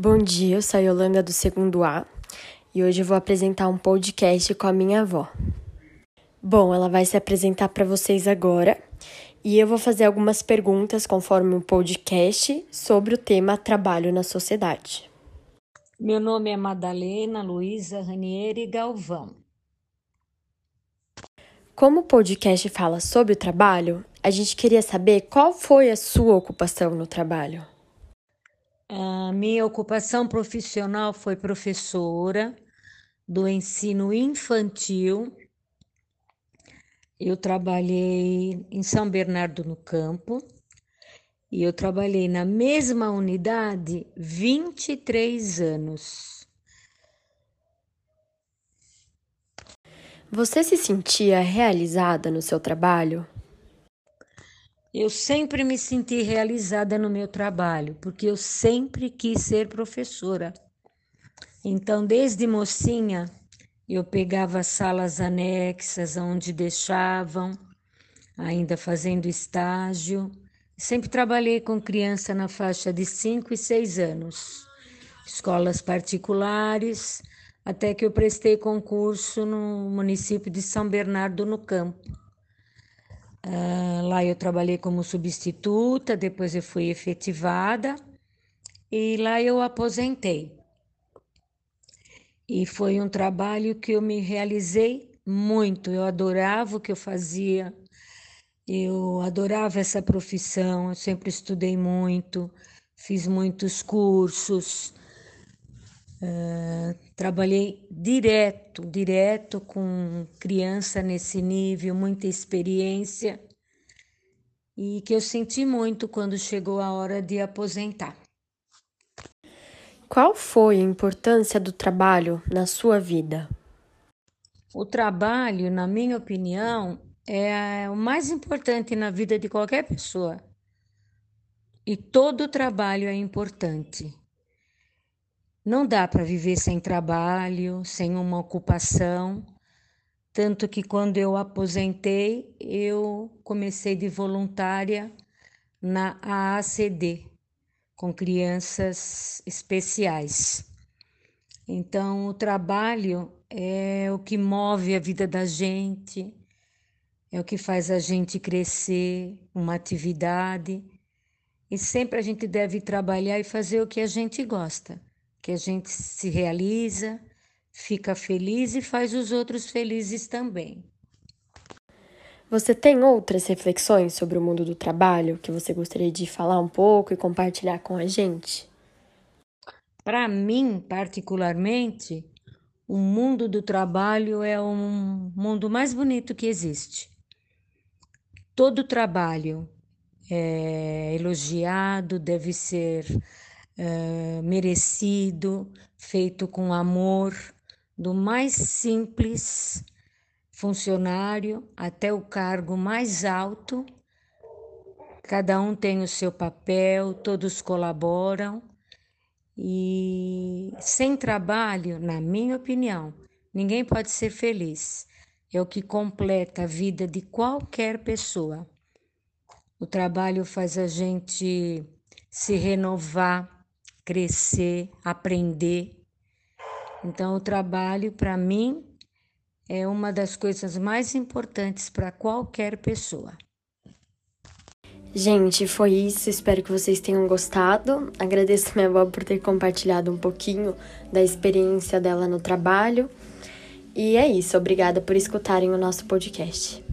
Bom dia, eu sou a Yolanda do segundo A e hoje eu vou apresentar um podcast com a minha avó. Bom, ela vai se apresentar para vocês agora e eu vou fazer algumas perguntas conforme o podcast sobre o tema trabalho na sociedade. Meu nome é Madalena Luísa Ranieri Galvão. Como o podcast fala sobre o trabalho, a gente queria saber qual foi a sua ocupação no trabalho. A minha ocupação profissional foi professora do ensino infantil. Eu trabalhei em São Bernardo no Campo e eu trabalhei na mesma unidade 23 anos. Você se sentia realizada no seu trabalho? Eu sempre me senti realizada no meu trabalho, porque eu sempre quis ser professora. Então, desde mocinha, eu pegava salas anexas onde deixavam, ainda fazendo estágio. Sempre trabalhei com criança na faixa de 5 e 6 anos, escolas particulares, até que eu prestei concurso no município de São Bernardo no Campo Uh, lá eu trabalhei como substituta, depois eu fui efetivada e lá eu aposentei. E foi um trabalho que eu me realizei muito. Eu adorava o que eu fazia, eu adorava essa profissão, eu sempre estudei muito, fiz muitos cursos, uh, trabalhei direto, direto com criança nesse nível, muita experiência e que eu senti muito quando chegou a hora de aposentar. Qual foi a importância do trabalho na sua vida? O trabalho, na minha opinião, é o mais importante na vida de qualquer pessoa. E todo trabalho é importante. Não dá para viver sem trabalho, sem uma ocupação. Tanto que quando eu aposentei, eu comecei de voluntária na AACD, com crianças especiais. Então, o trabalho é o que move a vida da gente, é o que faz a gente crescer, uma atividade. E sempre a gente deve trabalhar e fazer o que a gente gosta que a gente se realiza, fica feliz e faz os outros felizes também. Você tem outras reflexões sobre o mundo do trabalho que você gostaria de falar um pouco e compartilhar com a gente? Para mim, particularmente, o mundo do trabalho é o mundo mais bonito que existe. Todo trabalho é elogiado, deve ser uh, merecido, feito com amor, do mais simples funcionário até o cargo mais alto. Cada um tem o seu papel, todos colaboram. E sem trabalho, na minha opinião, ninguém pode ser feliz. É o que completa a vida de qualquer pessoa. O trabalho faz a gente se renovar, crescer, aprender. Então, o trabalho, para mim, é uma das coisas mais importantes para qualquer pessoa. Gente, foi isso. Espero que vocês tenham gostado. Agradeço minha avó por ter compartilhado um pouquinho da experiência dela no trabalho. E é isso. Obrigada por escutarem o nosso podcast.